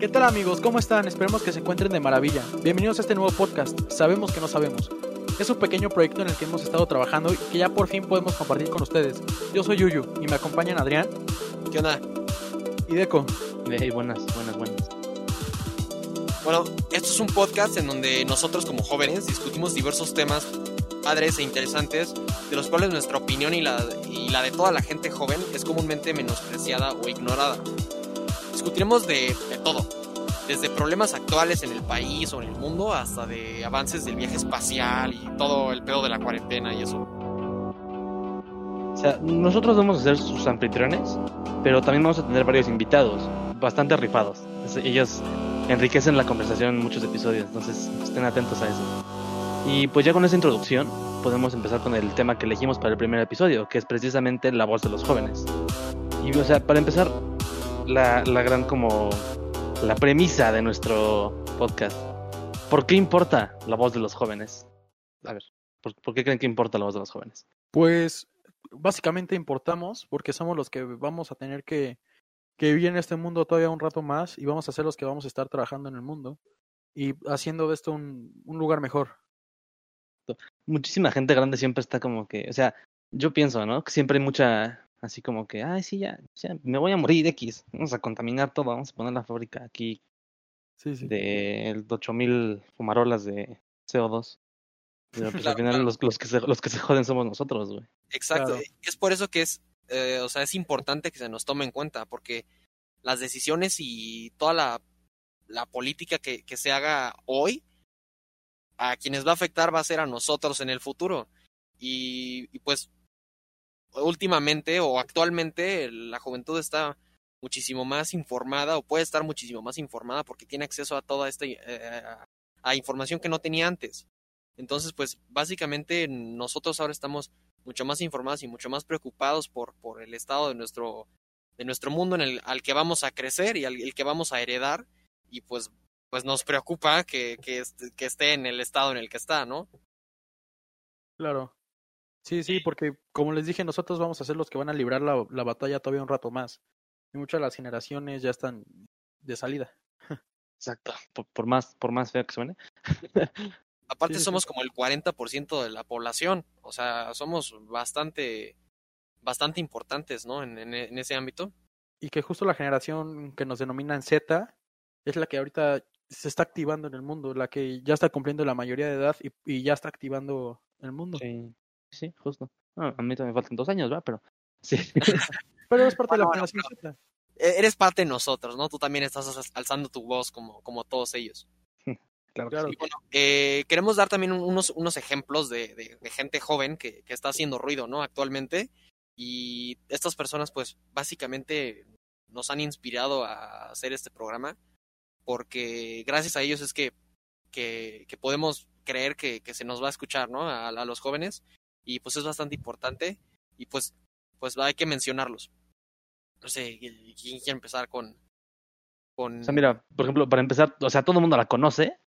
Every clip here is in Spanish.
¿Qué tal amigos? ¿Cómo están? Esperemos que se encuentren de maravilla. Bienvenidos a este nuevo podcast, Sabemos que no sabemos. Es un pequeño proyecto en el que hemos estado trabajando y que ya por fin podemos compartir con ustedes. Yo soy Yuyu y me acompañan Adrián. ¿Qué onda? Y Deco. Hey, buenas, buenas, buenas. Bueno, esto es un podcast en donde nosotros como jóvenes discutimos diversos temas padres e interesantes, de los cuales nuestra opinión y la, y la de toda la gente joven es comúnmente menospreciada o ignorada. Discutiremos de, de todo, desde problemas actuales en el país o en el mundo hasta de avances del viaje espacial y todo el pedo de la cuarentena y eso. O sea, nosotros vamos a ser sus anfitriones, pero también vamos a tener varios invitados, bastante rifados. Ellos enriquecen la conversación en muchos episodios, entonces estén atentos a eso. Y pues ya con esa introducción podemos empezar con el tema que elegimos para el primer episodio, que es precisamente la voz de los jóvenes. Y o sea, para empezar, la, la gran como la premisa de nuestro podcast. ¿Por qué importa la voz de los jóvenes? A ver, ¿por, ¿por, qué creen que importa la voz de los jóvenes? Pues básicamente importamos porque somos los que vamos a tener que, que vivir en este mundo todavía un rato más y vamos a ser los que vamos a estar trabajando en el mundo y haciendo de esto un, un lugar mejor. Muchísima gente grande siempre está como que, o sea, yo pienso, ¿no? Que siempre hay mucha, así como que, ay, sí, ya, ya, me voy a morir X, vamos a contaminar todo, vamos a poner la fábrica aquí sí, sí. de 8000 fumarolas de CO2. Pero pues al final los, los, que se, los que se joden somos nosotros, güey. Exacto, claro. es por eso que es, eh, o sea, es importante que se nos tome en cuenta, porque las decisiones y toda la, la política que, que se haga hoy, a quienes va a afectar va a ser a nosotros en el futuro. Y, y pues últimamente o actualmente la juventud está muchísimo más informada o puede estar muchísimo más informada porque tiene acceso a toda esta eh, a información que no tenía antes. Entonces, pues básicamente nosotros ahora estamos mucho más informados y mucho más preocupados por, por el estado de nuestro, de nuestro mundo en el, al que vamos a crecer y al el que vamos a heredar y pues, pues nos preocupa que, que, que esté en el estado en el que está, ¿no? Claro. Sí, sí, porque como les dije, nosotros vamos a ser los que van a librar la, la batalla todavía un rato más. Y muchas de las generaciones ya están de salida. Exacto, por, por más, por más feo que suene. Aparte sí, somos sí. como el 40% de la población, o sea, somos bastante, bastante importantes, ¿no? En, en, en, ese ámbito. Y que justo la generación que nos denominan Z es la que ahorita se está activando en el mundo, la que ya está cumpliendo la mayoría de edad y, y ya está activando el mundo. Sí, sí, justo. A mí también me faltan dos años, ¿va? Pero sí. pero es parte bueno, de la generación bueno, Z. Eres parte de nosotros, ¿no? Tú también estás alzando tu voz como, como todos ellos. Claro, claro. Y bueno, eh, queremos dar también unos, unos ejemplos de, de, de gente joven que, que, está haciendo ruido, ¿no? Actualmente. Y estas personas, pues, básicamente nos han inspirado a hacer este programa. Porque gracias a ellos es que, que, que podemos creer que, que, se nos va a escuchar, ¿no? A, a, los jóvenes. Y pues es bastante importante. Y pues, pues hay que mencionarlos. No sé, ¿quién quiere empezar con, con... O sea, mira, por ejemplo, para empezar, o sea, todo el mundo la conoce,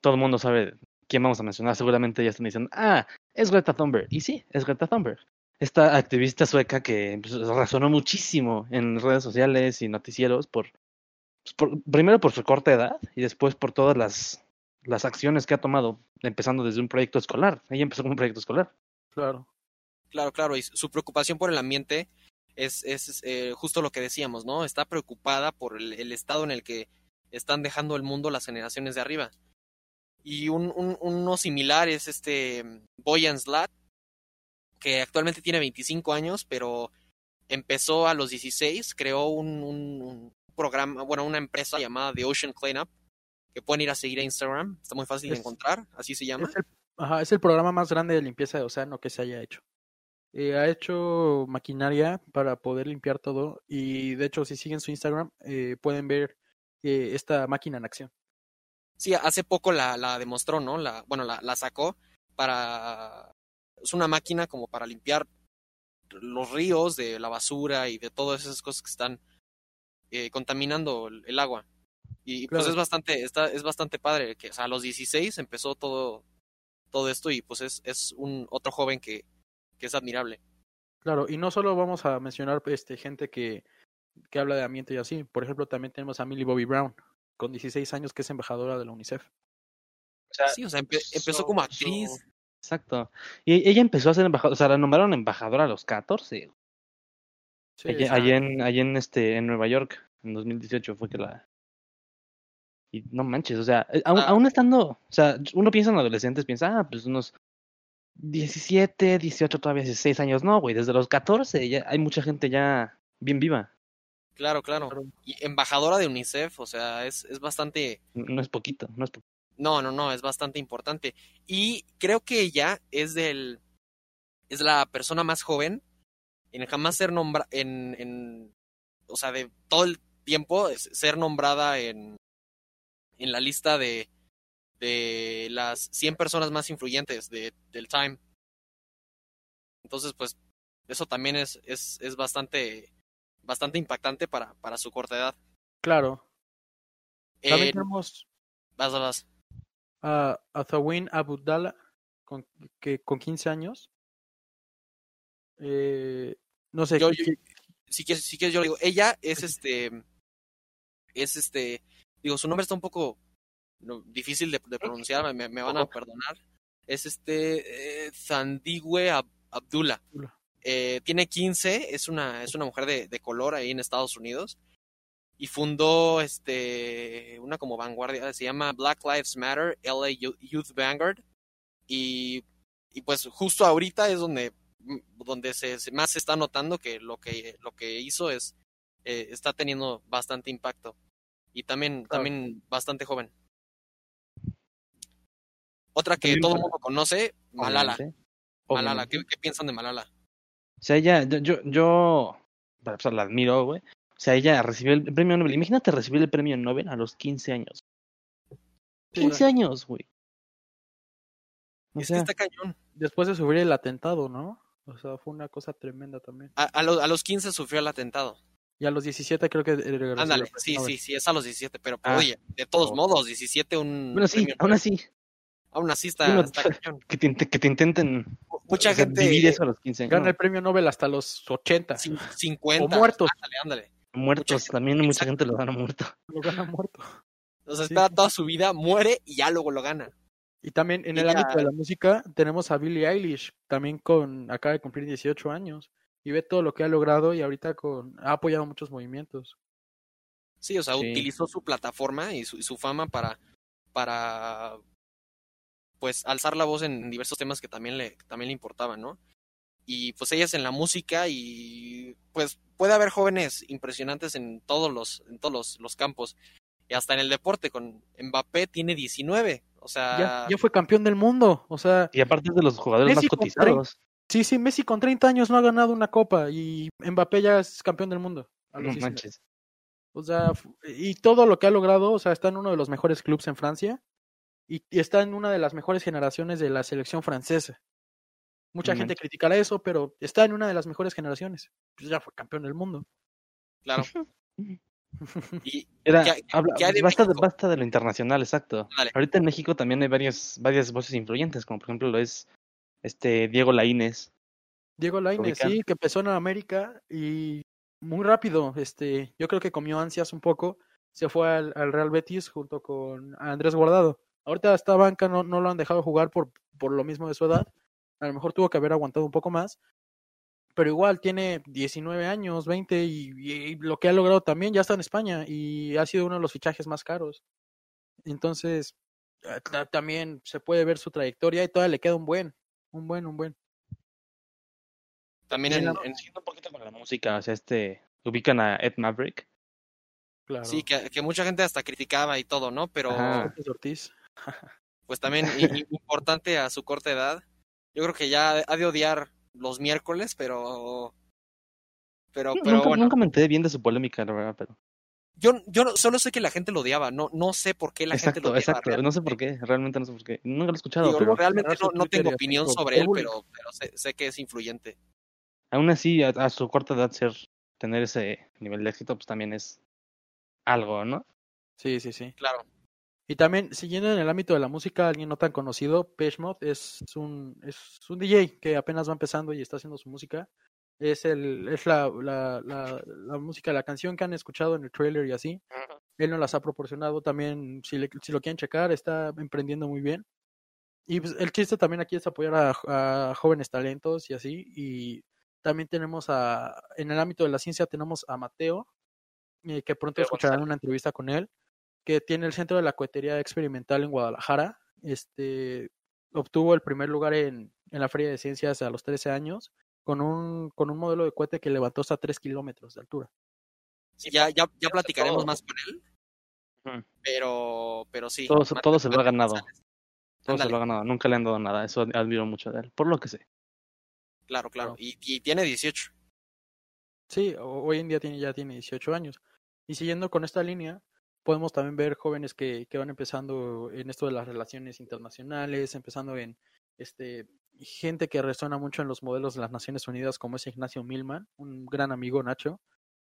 todo el mundo sabe quién vamos a mencionar. Seguramente ya están diciendo, ah, es Greta Thunberg. Y sí, es Greta Thunberg. Esta activista sueca que pues, resonó muchísimo en redes sociales y noticieros pues, por, primero por su corta edad y después por todas las, las acciones que ha tomado, empezando desde un proyecto escolar. Ella empezó con un proyecto escolar. Claro. Claro, claro. Y su preocupación por el ambiente es, es eh, justo lo que decíamos, ¿no? Está preocupada por el, el estado en el que están dejando el mundo las generaciones de arriba. Y un, un, uno similar es este Boyan Slat, que actualmente tiene 25 años, pero empezó a los 16, creó un, programa, bueno, una empresa llamada The Ocean Cleanup, que pueden ir a seguir a Instagram, está muy fácil de encontrar, así se llama. Es el, ajá, es el programa más grande de limpieza de océano que se haya hecho. Eh, ha hecho maquinaria para poder limpiar todo y de hecho si siguen su Instagram eh, pueden ver eh, esta máquina en acción. Sí, hace poco la, la demostró, ¿no? La, bueno, la, la, sacó para... Es una máquina como para limpiar los ríos de la basura y de todas esas cosas que están eh, contaminando el, el, agua. Y claro. pues es bastante, está, es bastante padre que o sea, a los 16 empezó todo, todo esto y pues es, es un otro joven que, que es admirable. Claro, y no solo vamos a mencionar este gente que, que habla de ambiente y así, por ejemplo también tenemos a Millie Bobby Brown, con 16 años que es embajadora de la UNICEF. O sea, Sí, o sea, empe- empezó so- como so- actriz. Exacto. Y ella empezó a ser embajadora, o sea, la nombraron embajadora a los 14. Sí, allí, está- allí en, allí en, este, en Nueva York, en 2018 fue que la... Y no manches, o sea, eh, aún, Ah. aún estando, o sea, uno piensa en adolescentes, piensa, ah, pues unos 17, 18, todavía 16 años. No, güey, desde los 14 ya hay mucha gente ya bien viva. Claro, claro. Y embajadora de UNICEF, o sea, es, es bastante No es poquito, no es poquito. No, no, no, es bastante importante. Y creo que ella es del es la persona más joven en jamás ser nombrada en, en o sea, de todo el tiempo ser nombrada en en la lista de de las 100 personas más influyentes de, del Time. Entonces, pues eso también es es, es bastante bastante impactante para para su corta edad. Claro. También Eh, tenemos vas, vas, a, a Zawin Abdallah, con, que, con 15 años. Eh, no sé, Yo- ¿qué- yo- si quieres, si quieres yo le digo, ella es este, es este, digo, su nombre está un poco difícil de, de pronunciar, me, me van a perdonar. Es este, eh, Zandigwe Ab- Abdullah. Eh, tiene 15, es una, es una mujer de, de color ahí en Estados Unidos. Y fundó este, una como vanguardia, se llama Black Lives Matter, LA Yo- Youth Vanguard. Y, y pues justo ahorita es donde donde se, se- más se está notando que lo que lo que hizo es eh, está teniendo bastante impacto y también Claro. también bastante joven otra que También todo el mundo conoce Malala obviamente. Malala. ¿qué, qué piensan de Malala O sea, ella, yo, yo, yo para empezar, la admiro, güey. O sea, ella recibió el premio Nobel. Imagínate recibir el premio Nobel a los 15 años. Sí, 15 años, güey. O es sea, que está cañón después de sufrir el atentado, ¿no? O sea, fue una cosa tremenda también. a, a, lo- a los 15 sufrió el atentado Y a los 17 creo que... ándale sí sí sí es a los 17 pero Ah. oye de todos Oh. modos 17 un bueno, sí, premio aún Nobel. así, aún así está, Bueno, está que te, que te intenten mucha o sea, gente vivir eso a los 15 años. Gana No, el premio Nobel hasta los 80. cin- 50 O muertos. ándale ándale muertos, mucha- también mucha exacto. gente lo gana muerto. Lo gana muerto. O sea, Sí. espera toda su vida, muere y ya luego lo gana. Y también en el Ella- ámbito de la música tenemos a Billie Eilish, también con acaba de cumplir 18 años y ve todo lo que ha logrado y ahorita con ha apoyado muchos movimientos. Sí, o sea, Sí. utilizó su plataforma y su, y su fama para, para, pues, alzar la voz en diversos temas que también le, que también le importaban, ¿no? Y pues ella es en la música y pues puede haber jóvenes impresionantes en todos los, en todos los, los campos. Y hasta en el deporte, con Mbappé tiene 19. O sea, Ya, ya fue campeón del mundo, o sea, Y aparte es de los jugadores Messi más cotizados. Sí, sí, Messi con 30 años no ha ganado una copa y Mbappé ya es campeón del mundo. a los No 19. manches. O sea, y todo lo que ha logrado, o sea, está en uno de los mejores clubes en Francia y, y está en una de las mejores generaciones de la selección francesa. Mucha No gente manches. criticará eso, pero está en una de las mejores generaciones. Pues ya fue campeón del mundo. claro. Y Era, ¿Qué hay- habla- qué hay de basta, de, México? basta de lo internacional, exacto. Dale. Ahorita en México también hay varias, varias voces influyentes, como por ejemplo lo es este Diego Laínez. Diego Lainez, sí, que empezó en América y muy rápido, este, yo creo que comió ansias un poco, se fue al, al Real Betis junto con Andrés Guardado. Ahorita esta banca no, no lo han dejado jugar por, por lo mismo de su edad, a lo mejor tuvo que haber aguantado un poco más, pero igual tiene 19 años, 20 y, y lo que ha logrado también ya está en España y ha sido uno de los fichajes más caros. Entonces, eh, ta- también se puede ver su trayectoria y todavía le queda un buen, un buen, un buen. también en, la- en- siguiendo un poquito con la música, o sea, este, ubican a Ed Maverick. Claro. sí, que, que mucha gente hasta criticaba y todo, ¿no? Pero Ajá. Pues también importante a su corta edad. Yo creo que ya ha de odiar los miércoles, pero pero pero nunca, bueno, nunca me enteré bien de su polémica, la verdad, pero. Yo yo no- solo sé que la gente lo odiaba, no no sé por qué la gente lo odiaba. exacto. realmente. No sé por qué, realmente no sé por qué. Nunca lo he escuchado, Digo, pero realmente no, no tengo opinión sobre él, pero pero sé, sé que es influyente. aún así, a, a su corta edad, ser, tener ese nivel de éxito, pues también es algo, ¿no? Sí, sí, sí. Claro. Y también, siguiendo en el ámbito de la música, alguien no tan conocido, Peshmod, es un, es un DJ que apenas va empezando y está haciendo su música. Es el, es la, la, la, la música, la canción que han escuchado en el trailer y así. Él nos las ha proporcionado también, si, le- si lo quieren checar, está emprendiendo muy bien. Y pues, el chiste también aquí es apoyar a, a jóvenes talentos y así. Y también tenemos a, en el ámbito de la ciencia tenemos a Mateo, eh, que pronto Mateo escucharán una entrevista con él, que tiene el Centro de la Cohetería Experimental en Guadalajara. Este obtuvo el primer lugar en, en la Feria de Ciencias a los 13 años con un, con un modelo de cohete que levantó hasta 3 kilómetros de altura. Sí, ya, ya, ya platicaremos todo- más con él, pero, pero sí. Todo, se- Mateo- todo se lo ha ganado. González. Todo se lo ha ganado. Nunca le han dado nada. Eso ad- admiro mucho de él. Por lo que sé. Claro, claro. Y, y tiene 18. Sí, ho- hoy en día tiene, ya tiene 18 años. Y siguiendo con esta línea, podemos también ver jóvenes que, que van empezando en esto de las relaciones internacionales, empezando en este gente que resuena mucho en los modelos de las Naciones Unidas, como es Ignacio Milman, un gran amigo Nacho,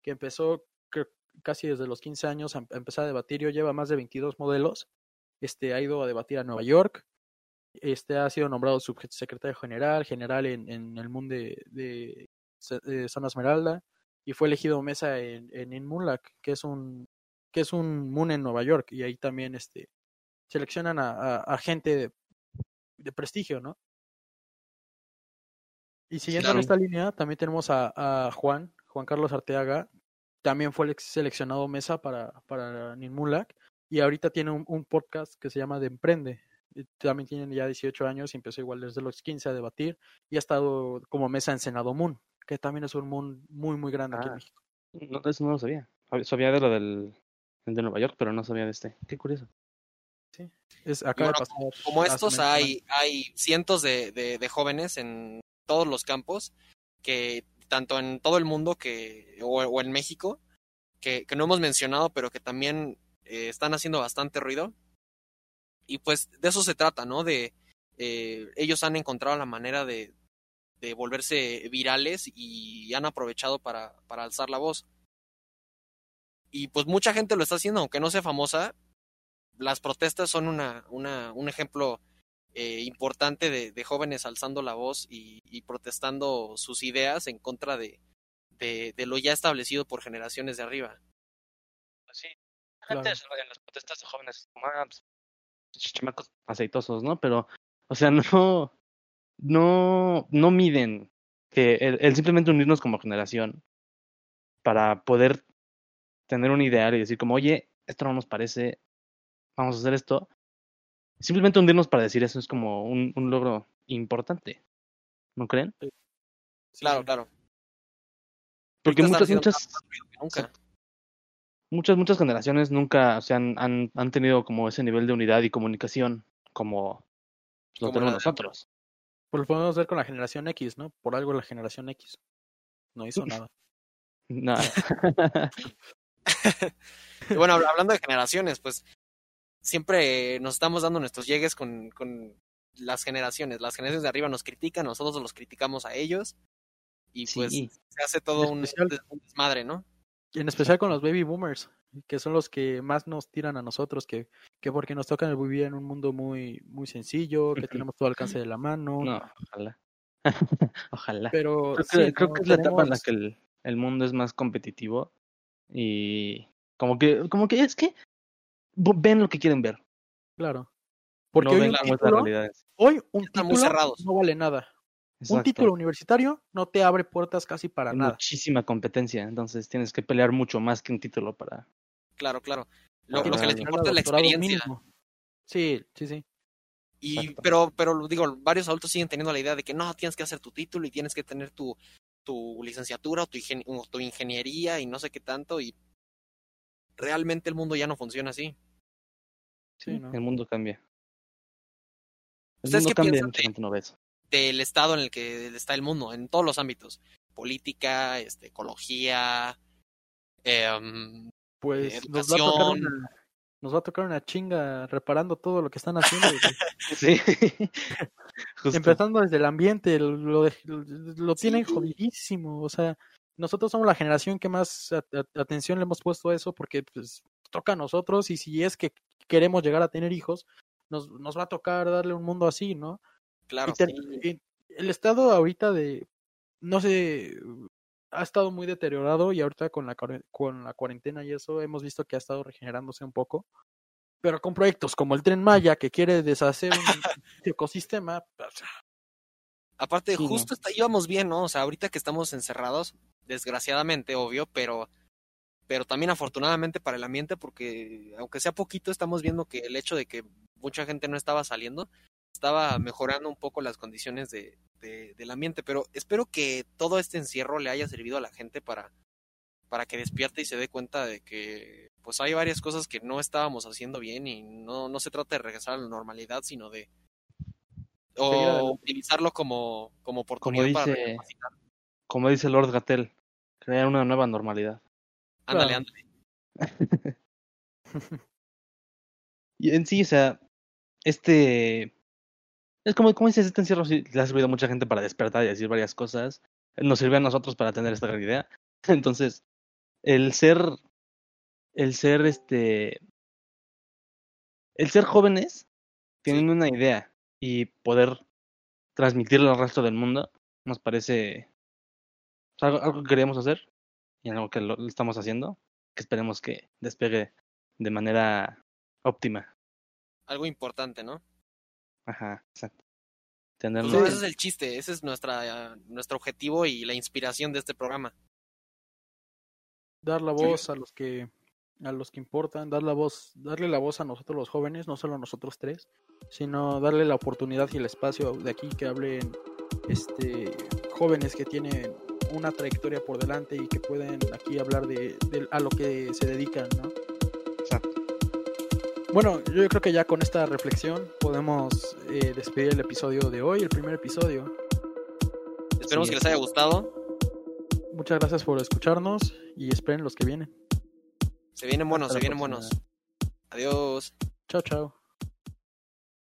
que empezó casi desde los 15 años a, em- empezar a debatir. Yo lleva más de 22 modelos. Este ha ido a debatir a Nueva York. Este ha sido nombrado subsecretario general, general en, en el mundo de, Zona Esmeralda y fue elegido mesa en, en Inmunlac, que es un que es un Moon en Nueva York y ahí también este seleccionan a gente de, de prestigio, ¿no? Y siguiendo claro. en esta línea, también tenemos a, a Juan, Juan Carlos Arteaga, también fue el seleccionado mesa para, para Ninmulac y ahorita tiene un, un podcast que se llama De Emprende. Y También tiene ya 18 años y empezó igual desde los 15 a debatir y ha estado como mesa en Senado Moon, que también es un Moon muy, muy grande aquí en Ah. México. No, eso no lo sabía. Sab- Sabía de lo del el de Nueva York, pero no sabía de este. Qué curioso. Es, acaba bueno, de pasar. Como estos hay, hay cientos de, de, de jóvenes en todos los campos, que tanto en todo el mundo que, o, en México, que, que no hemos mencionado, pero que también eh, están haciendo bastante ruido. Y pues de eso se trata, ¿no? De eh, ellos han encontrado la manera de, de volverse virales y han aprovechado para, para alzar la voz. Y pues mucha gente lo está haciendo, aunque no sea famosa. Las protestas son una, una, un ejemplo eh, importante de, de jóvenes alzando la voz y, y protestando sus ideas en contra de, de, de lo ya establecido por generaciones de arriba. Sí. Claro. Antes en las protestas de jóvenes, ah, pues, chamacos aceitosos, ¿no? Pero, o sea, no, no, no miden que el, el simplemente unirnos como generación para poder tener un ideal y decir como, oye, esto no nos parece, vamos a hacer esto. Simplemente hundirnos para decir eso es como un, un logro importante, ¿no creen? Sí, Claro, claro. Porque muchas, muchas, nunca. muchas, muchas generaciones nunca se han, han, han tenido como ese nivel de unidad y comunicación como lo Como tenemos la nosotros. Pues lo podemos ver con la generación X, ¿no? Por algo la generación X no hizo nada. Nada. Y bueno, habl- hablando de generaciones, pues siempre nos estamos dando nuestros llegues con, con las generaciones. Las generaciones de arriba nos critican, nosotros los criticamos a ellos. Y pues Sí. se hace todo un, especial- des- un desmadre, ¿no? Y en especial con los baby boomers, que son los que más nos tiran a nosotros, que, que porque nos tocan vivir en un mundo muy, muy sencillo, que tenemos todo al alcance de la mano. No, ojalá. ojalá. Pero Creo que, sí, creo ¿no? que es la etapa en la que el, el mundo es más competitivo y como que, como que es que ven lo que quieren ver. Claro. Porque no hoy, ven un título, hoy un Están muy título cerrados. no vale nada. Un título universitario no te abre puertas casi para Hay nada. muchísima competencia, entonces tienes que pelear mucho más que un título para... Claro, claro. Lo, Para lo que les importa es la experiencia. mínimo. Sí, sí, sí. Y, Exacto. pero, pero digo, varios adultos siguen teniendo la idea de que no, tienes que hacer tu título y tienes que tener tu, tu licenciatura o tu, ingen- o tu ingeniería y no sé qué tanto. Y realmente el mundo ya no funciona así. Sí, ¿no? El mundo cambia. El ¿Ustedes mundo qué cambia piensan no ve eso. Del estado en el que está el mundo, en todos los ámbitos. Política, este, ecología, em, Pues nos va, a tocar educación. una, nos va a tocar una chinga reparando todo lo que están haciendo. güey. Sí. Justo. Empezando desde el ambiente, lo, lo, de- lo tienen Sí. jodidísimo. O sea, nosotros somos la generación que más a- a- atención le hemos puesto a eso porque pues, toca a nosotros y si es que queremos llegar a tener hijos, nos, nos va a tocar darle un mundo así, ¿no? claro, te- sí. el estado ahorita de, no sé, ha estado muy deteriorado y ahorita con la, con la cuarentena y eso hemos visto que ha estado regenerándose un poco. Pero con proyectos como el Tren Maya que quiere deshacer un ecosistema. Aparte, justo íbamos bien, ¿no? O sea, ahorita que estamos encerrados, desgraciadamente, obvio, pero, pero también afortunadamente para el ambiente, porque aunque sea poquito, estamos viendo que el hecho de que mucha gente no estaba saliendo, estaba mejorando un poco las condiciones de, del ambiente. Pero espero que todo este encierro le haya servido a la gente para, para que despierte y se dé cuenta de que pues hay varias cosas que no estábamos haciendo bien y no, no se trata de regresar a la normalidad, sino de o utilizarlo como, como oportunidad como dice, para Como dice Lord Gatel, crear una nueva normalidad. Ándale, ándale. y en sí, o sea, este es como, como dices, este encierro le ha servido a mucha gente para despertar y decir varias cosas. Nos sirve a nosotros para tener esta gran idea. Entonces, el ser, el ser este, el ser jóvenes, tienen una idea y poder transmitirla al resto del mundo, nos parece algo, algo que queríamos hacer y algo que lo estamos haciendo, que esperemos que despegue de manera óptima. Algo importante, ¿no? Ajá, exacto. Pues ese es el chiste, ese es nuestra, nuestro objetivo y la inspiración de este programa. Dar la voz a los que a los que importan, dar la voz, darle la voz a nosotros los jóvenes, no solo a nosotros tres, sino darle la oportunidad y el espacio de aquí que hablen este jóvenes que tienen una trayectoria por delante y que pueden aquí hablar de, de a lo que se dedican, ¿no? Bueno, yo creo que ya con esta reflexión podemos eh, despedir el episodio de hoy, el primer episodio. Esperemos que les haya gustado. Muchas gracias por escucharnos y esperen los que vienen. Se vienen buenos, se vienen buenos. Adiós. Chao, chao.